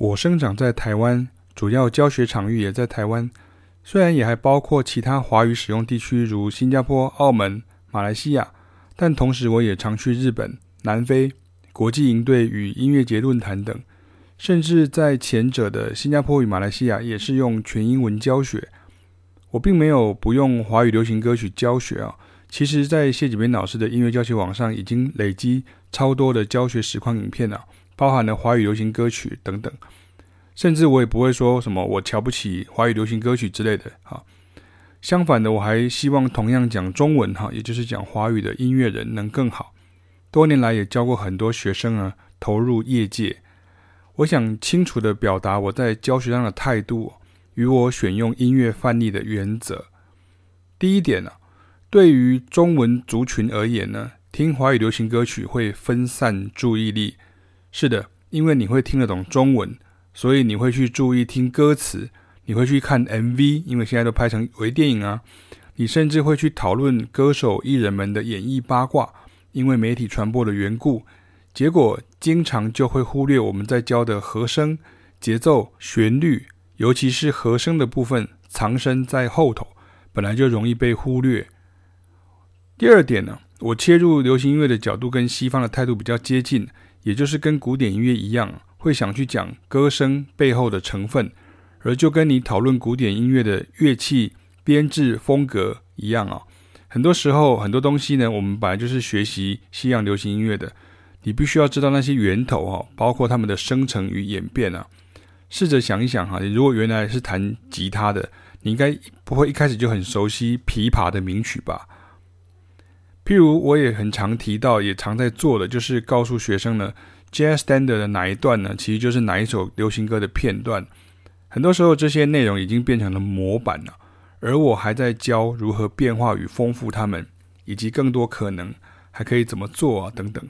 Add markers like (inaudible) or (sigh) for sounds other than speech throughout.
我生长在台湾，主要教学场域也在台湾，虽然也还包括其他华语使用地区，如新加坡、澳门、马来西亚，但同时我也常去日本、南非、国际营队与音乐节论坛等，甚至在前者的新加坡与马来西亚也是用全英文教学。我并没有不用华语流行歌曲教学啊，其实，在谢启斌老师的音乐教学网上已经累积超多的教学实况影片了。包含了华语流行歌曲等等，甚至我也不会说什么我瞧不起华语流行歌曲之类的哈。相反的，我还希望同样讲中文哈，也就是讲华语的音乐人能更好。多年来也教过很多学生啊，投入业界。我想清楚地表达我在教学上的态度与我选用音乐范例的原则。第一点呢，对于中文族群而言呢，听华语流行歌曲会分散注意力。是的，因为你会听得懂中文，所以你会去注意听歌词，你会去看 MV，因为现在都拍成微电影啊。你甚至会去讨论歌手艺人们的演艺八卦，因为媒体传播的缘故。结果经常就会忽略我们在教的和声、节奏、旋律，尤其是和声的部分藏身在后头，本来就容易被忽略。第二点呢，我切入流行音乐的角度跟西方的态度比较接近。也就是跟古典音乐一样，会想去讲歌声背后的成分，而就跟你讨论古典音乐的乐器编制风格一样啊。很多时候，很多东西呢，我们本来就是学习西洋流行音乐的，你必须要知道那些源头哦，包括他们的生成与演变啊。试着想一想哈，你如果原来是弹吉他的，你应该不会一开始就很熟悉琵琶的名曲吧？譬如我也很常提到，也常在做的，就是告诉学生呢，Jazz Standard 的哪一段呢，其实就是哪一首流行歌的片段。很多时候这些内容已经变成了模板了，而我还在教如何变化与丰富它们，以及更多可能还可以怎么做啊等等。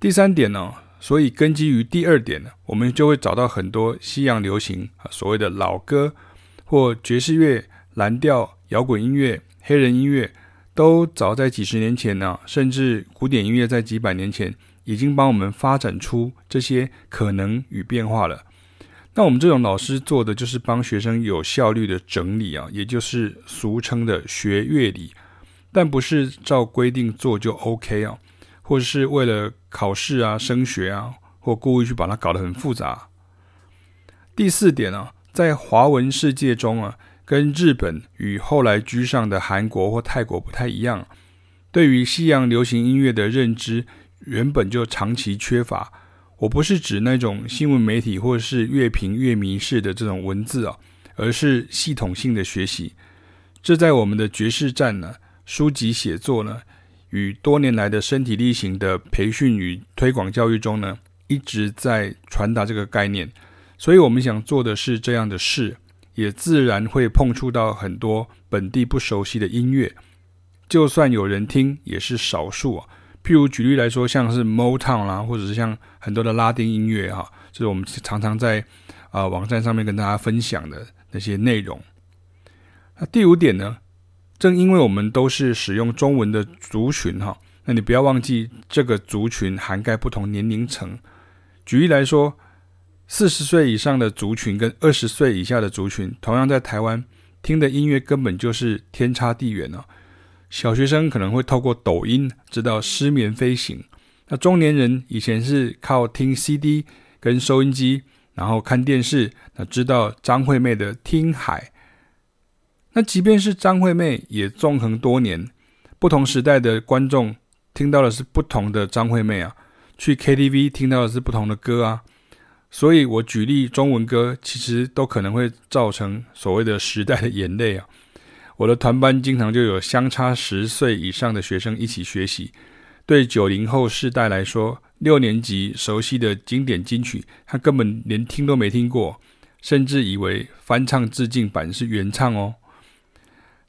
第三点呢，所以根基于第二点呢，我们就会找到很多西洋流行啊，所谓的老歌或爵士乐、蓝调、摇滚音乐、黑人音乐。都早在几十年前呢，甚至古典音乐在几百年前已经帮我们发展出这些可能与变化了。那我们这种老师做的就是帮学生有效率的整理啊，也就是俗称的学乐理，但不是照规定做就 OK 啊，或者是为了考试啊、升学啊，或故意去把它搞得很复杂。第四点呢，在华文世界中啊。跟日本与后来居上的韩国或泰国不太一样，对于西洋流行音乐的认知原本就长期缺乏。我不是指那种新闻媒体或是乐评乐迷式的这种文字啊，而是系统性的学习。这在我们的爵士站呢，书籍写作呢，与多年来的身体力行的培训与推广教育中呢，一直在传达这个概念。所以我们想做的是这样的事。也自然会碰触到很多本地不熟悉的音乐，就算有人听，也是少数啊。譬如举例来说，像是 Motown 啦，或者是像很多的拉丁音乐哈，这是我们常常在啊、网站上面跟大家分享的那些内容。那第五点呢，正因为我们都是使用中文的族群哈，那你不要忘记这个族群涵盖不同年龄层。举例来说。四十岁以上的族群跟二十岁以下的族群，同样在台湾听的音乐根本就是天差地远哦。小学生可能会透过抖音知道失眠飞行，那中年人以前是靠听 CD 跟收音机，然后看电视，那知道张惠妹的《听海》。那即便是张惠妹，也纵横多年，不同时代的观众听到的是不同的张惠妹啊，去 KTV 听到的是不同的歌啊。所以我举例中文歌，其实都可能会造成所谓的时代的眼泪啊。我的团班经常就有相差十岁以上的学生一起学习。对九零后世代来说，六年级熟悉的经典金曲，他根本连听都没听过，甚至以为翻唱致敬版是原唱哦。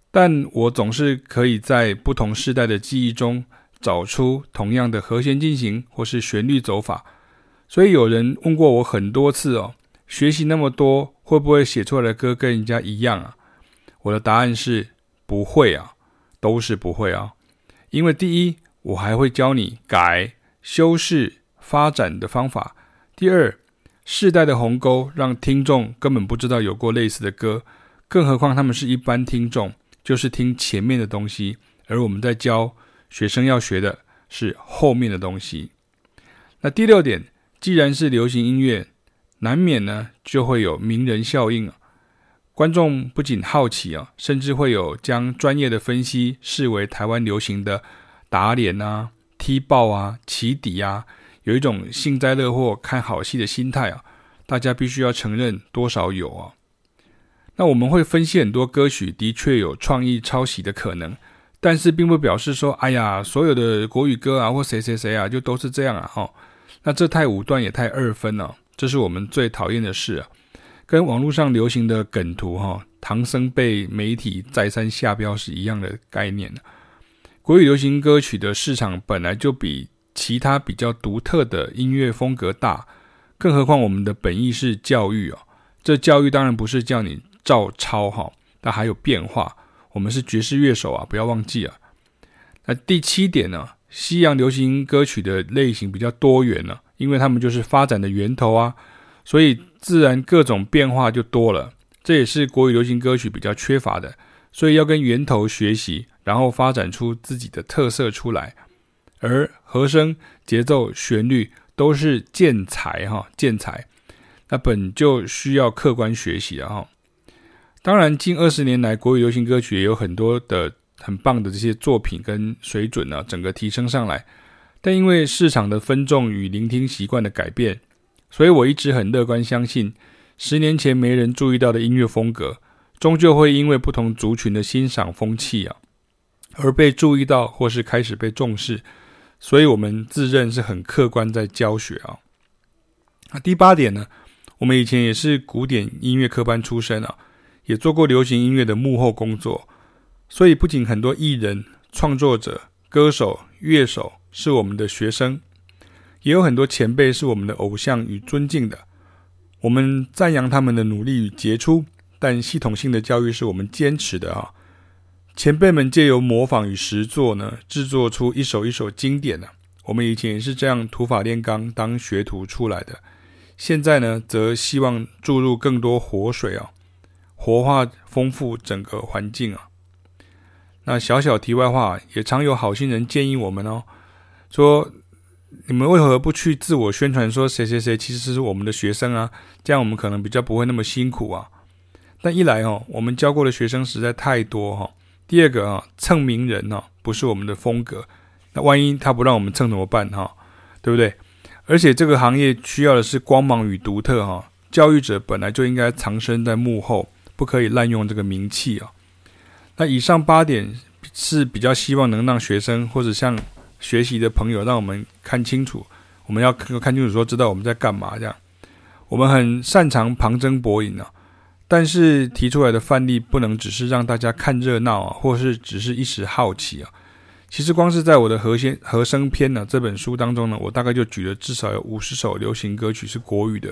但我总是可以在不同世代的记忆中找出同样的和弦进行或是旋律走法。所以有人问过我很多次哦，学习那么多，会不会写出来的歌跟人家一样啊？我的答案是不会啊，都是不会啊。因为第一，我还会教你改、修饰、发展的方法；第二，世代的鸿沟让听众根本不知道有过类似的歌，更何况他们是一般听众，就是听前面的东西，而我们在教学生要学的是后面的东西。那第六点，既然是流行音乐，难免呢就会有名人效应啊。观众不仅好奇啊，甚至会有将专业的分析视为台湾流行的打脸啊、踢爆啊、起底啊。有一种幸灾乐祸、看好戏的心态啊，大家必须要承认多少有啊。那我们会分析很多歌曲的确有创意抄袭的可能，但是并不表示说，哎呀，所有的国语歌啊或谁谁谁啊就都是这样啊。哈，那这太武断也太二分了，这是我们最讨厌的事啊。跟网络上流行的梗图哈，唐僧被媒体再三下标是一样的概念。国语流行歌曲的市场本来就比。其他比较独特的音乐风格大，更何况我们的本意是教育哦。这教育当然不是叫你照抄哈，但还有变化。我们是爵士乐手啊，不要忘记啊。那第七点呢，西洋流行歌曲的类型比较多元了，因为他们就是发展的源头啊，所以自然各种变化就多了。这也是国语流行歌曲比较缺乏的，所以要跟源头学习，然后发展出自己的特色出来。而和声、节奏、旋律都是建材哈，建材，那本就需要客观学习了哈。当然，近二十年来，国语流行歌曲也有很多的很棒的这些作品跟水准呢，整个提升上来。但因为市场的分众与聆听习惯的改变，所以我一直很乐观相信，十年前没人注意到的音乐风格，终究会因为不同族群的欣赏风气啊，而被注意到，或是开始被重视。所以，我们自认是很客观在教学啊。那第八点呢，我们以前也是古典音乐科班出身啊，也做过流行音乐的幕后工作。所以，不仅很多艺人、创作者、歌手、乐手是我们的学生，也有很多前辈是我们的偶像与尊敬的。我们赞扬他们的努力与杰出，但系统性的教育是我们坚持的啊。前辈们借由模仿与实作呢，制作出一首一首经典呢、啊。我们以前也是这样土法炼钢当学徒出来的，现在呢，则希望注入更多活水啊，活化丰富整个环境啊。那小小题外话，也常有好心人建议我们哦，说你们为何不去自我宣传，说谁谁谁其实是我们的学生啊？这样我们可能比较不会那么辛苦啊。但一来哦，我们教过的学生实在太多哈。第二个啊，蹭名人呢，不是我们的风格。那万一他不让我们蹭怎么办哈？对不对？而且这个行业需要的是光芒与独特哈。教育者本来就应该藏身在幕后，不可以滥用这个名气啊。那以上八点是比较希望能让学生或者像学习的朋友，让我们看清楚。我们要看清楚，说知道我们在干嘛这样。我们很擅长旁征博引啊。但是提出来的范例不能只是让大家看热闹啊，或是只是一时好奇啊。其实光是在我的和弦和声篇呢这本书当中呢，我大概就举了至少有五十首流行歌曲是国语的。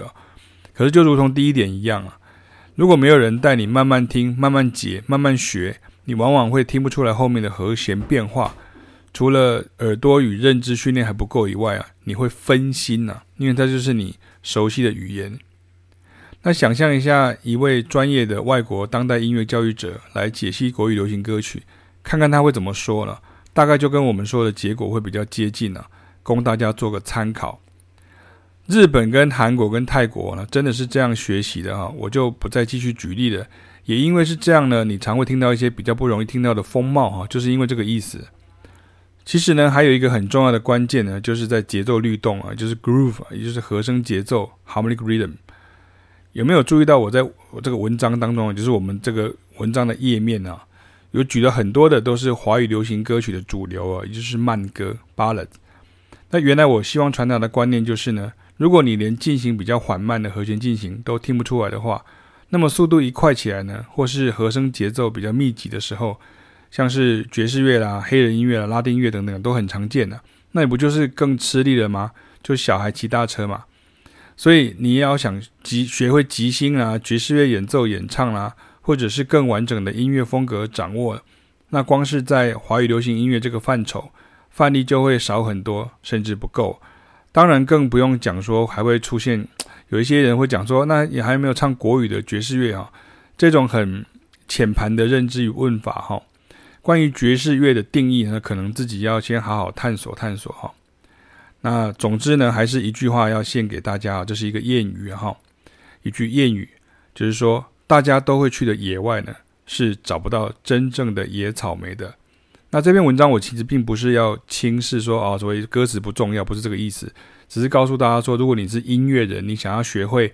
可是就如同第一点一样啊，如果没有人带你慢慢听、慢慢解、慢慢学，你往往会听不出来后面的和弦变化。除了耳朵与认知训练还不够以外啊，你会分心呐，因为它就是你熟悉的语言。那想象一下，一位专业的外国当代音乐教育者来解析国语流行歌曲，看看他会怎么说呢？大概就跟我们说的结果会比较接近啊，供大家做个参考。日本跟韩国跟泰国呢，真的是这样学习的哈，我就不再继续举例了。也因为是这样呢，你常会听到一些比较不容易听到的风貌哈，就是因为这个意思。其实呢，还有一个很重要的关键呢，就是在节奏律动啊，就是 groove，也就是和声节奏 （harmonic rhythm）。有没有注意到我在我这个文章当中，就是我们这个文章的页面啊，有举了很多的都是华语流行歌曲的主流啊，也就是慢歌 （ballad）。那原来我希望传达的观念就是呢，如果你连进行比较缓慢的和弦进行都听不出来的话，那么速度一快起来呢，或是和声节奏比较密集的时候，像是爵士乐啦、黑人音乐啦、拉丁乐等等都很常见的，那你不就是更吃力了吗？就小孩骑大车嘛。所以你要想即学会即兴啊，爵士乐演奏演唱啦、或者是更完整的音乐风格掌握，那光是在华语流行音乐这个范畴，范例就会少很多，甚至不够。当然更不用讲说还会出现 (tsk) 有一些人会讲说，那也还没有唱国语的爵士乐啊，这种很浅盘的认知与问法哈。关于爵士乐的定义呢，可能自己要先好好探索探索哈。那总之呢，还是一句话要献给大家啊，这是一个谚语哈，一句谚语就是说，大家都会去的野外呢，是找不到真正的野草莓的。那这篇文章我其实并不是要轻视说啊，所谓歌词不重要，不是这个意思，只是告诉大家说，如果你是音乐人，你想要学会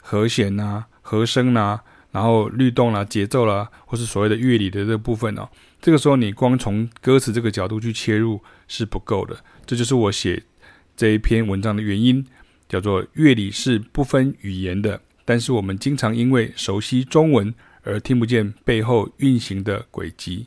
和弦呐、和声呐，然后律动啦、节奏啦，或是所谓的乐理的这个部分哦，这个时候你光从歌词这个角度去切入是不够的。这就是我写这一篇文章的原因，叫做乐理是不分语言的，但是我们经常因为熟悉中文而听不见背后运行的轨迹。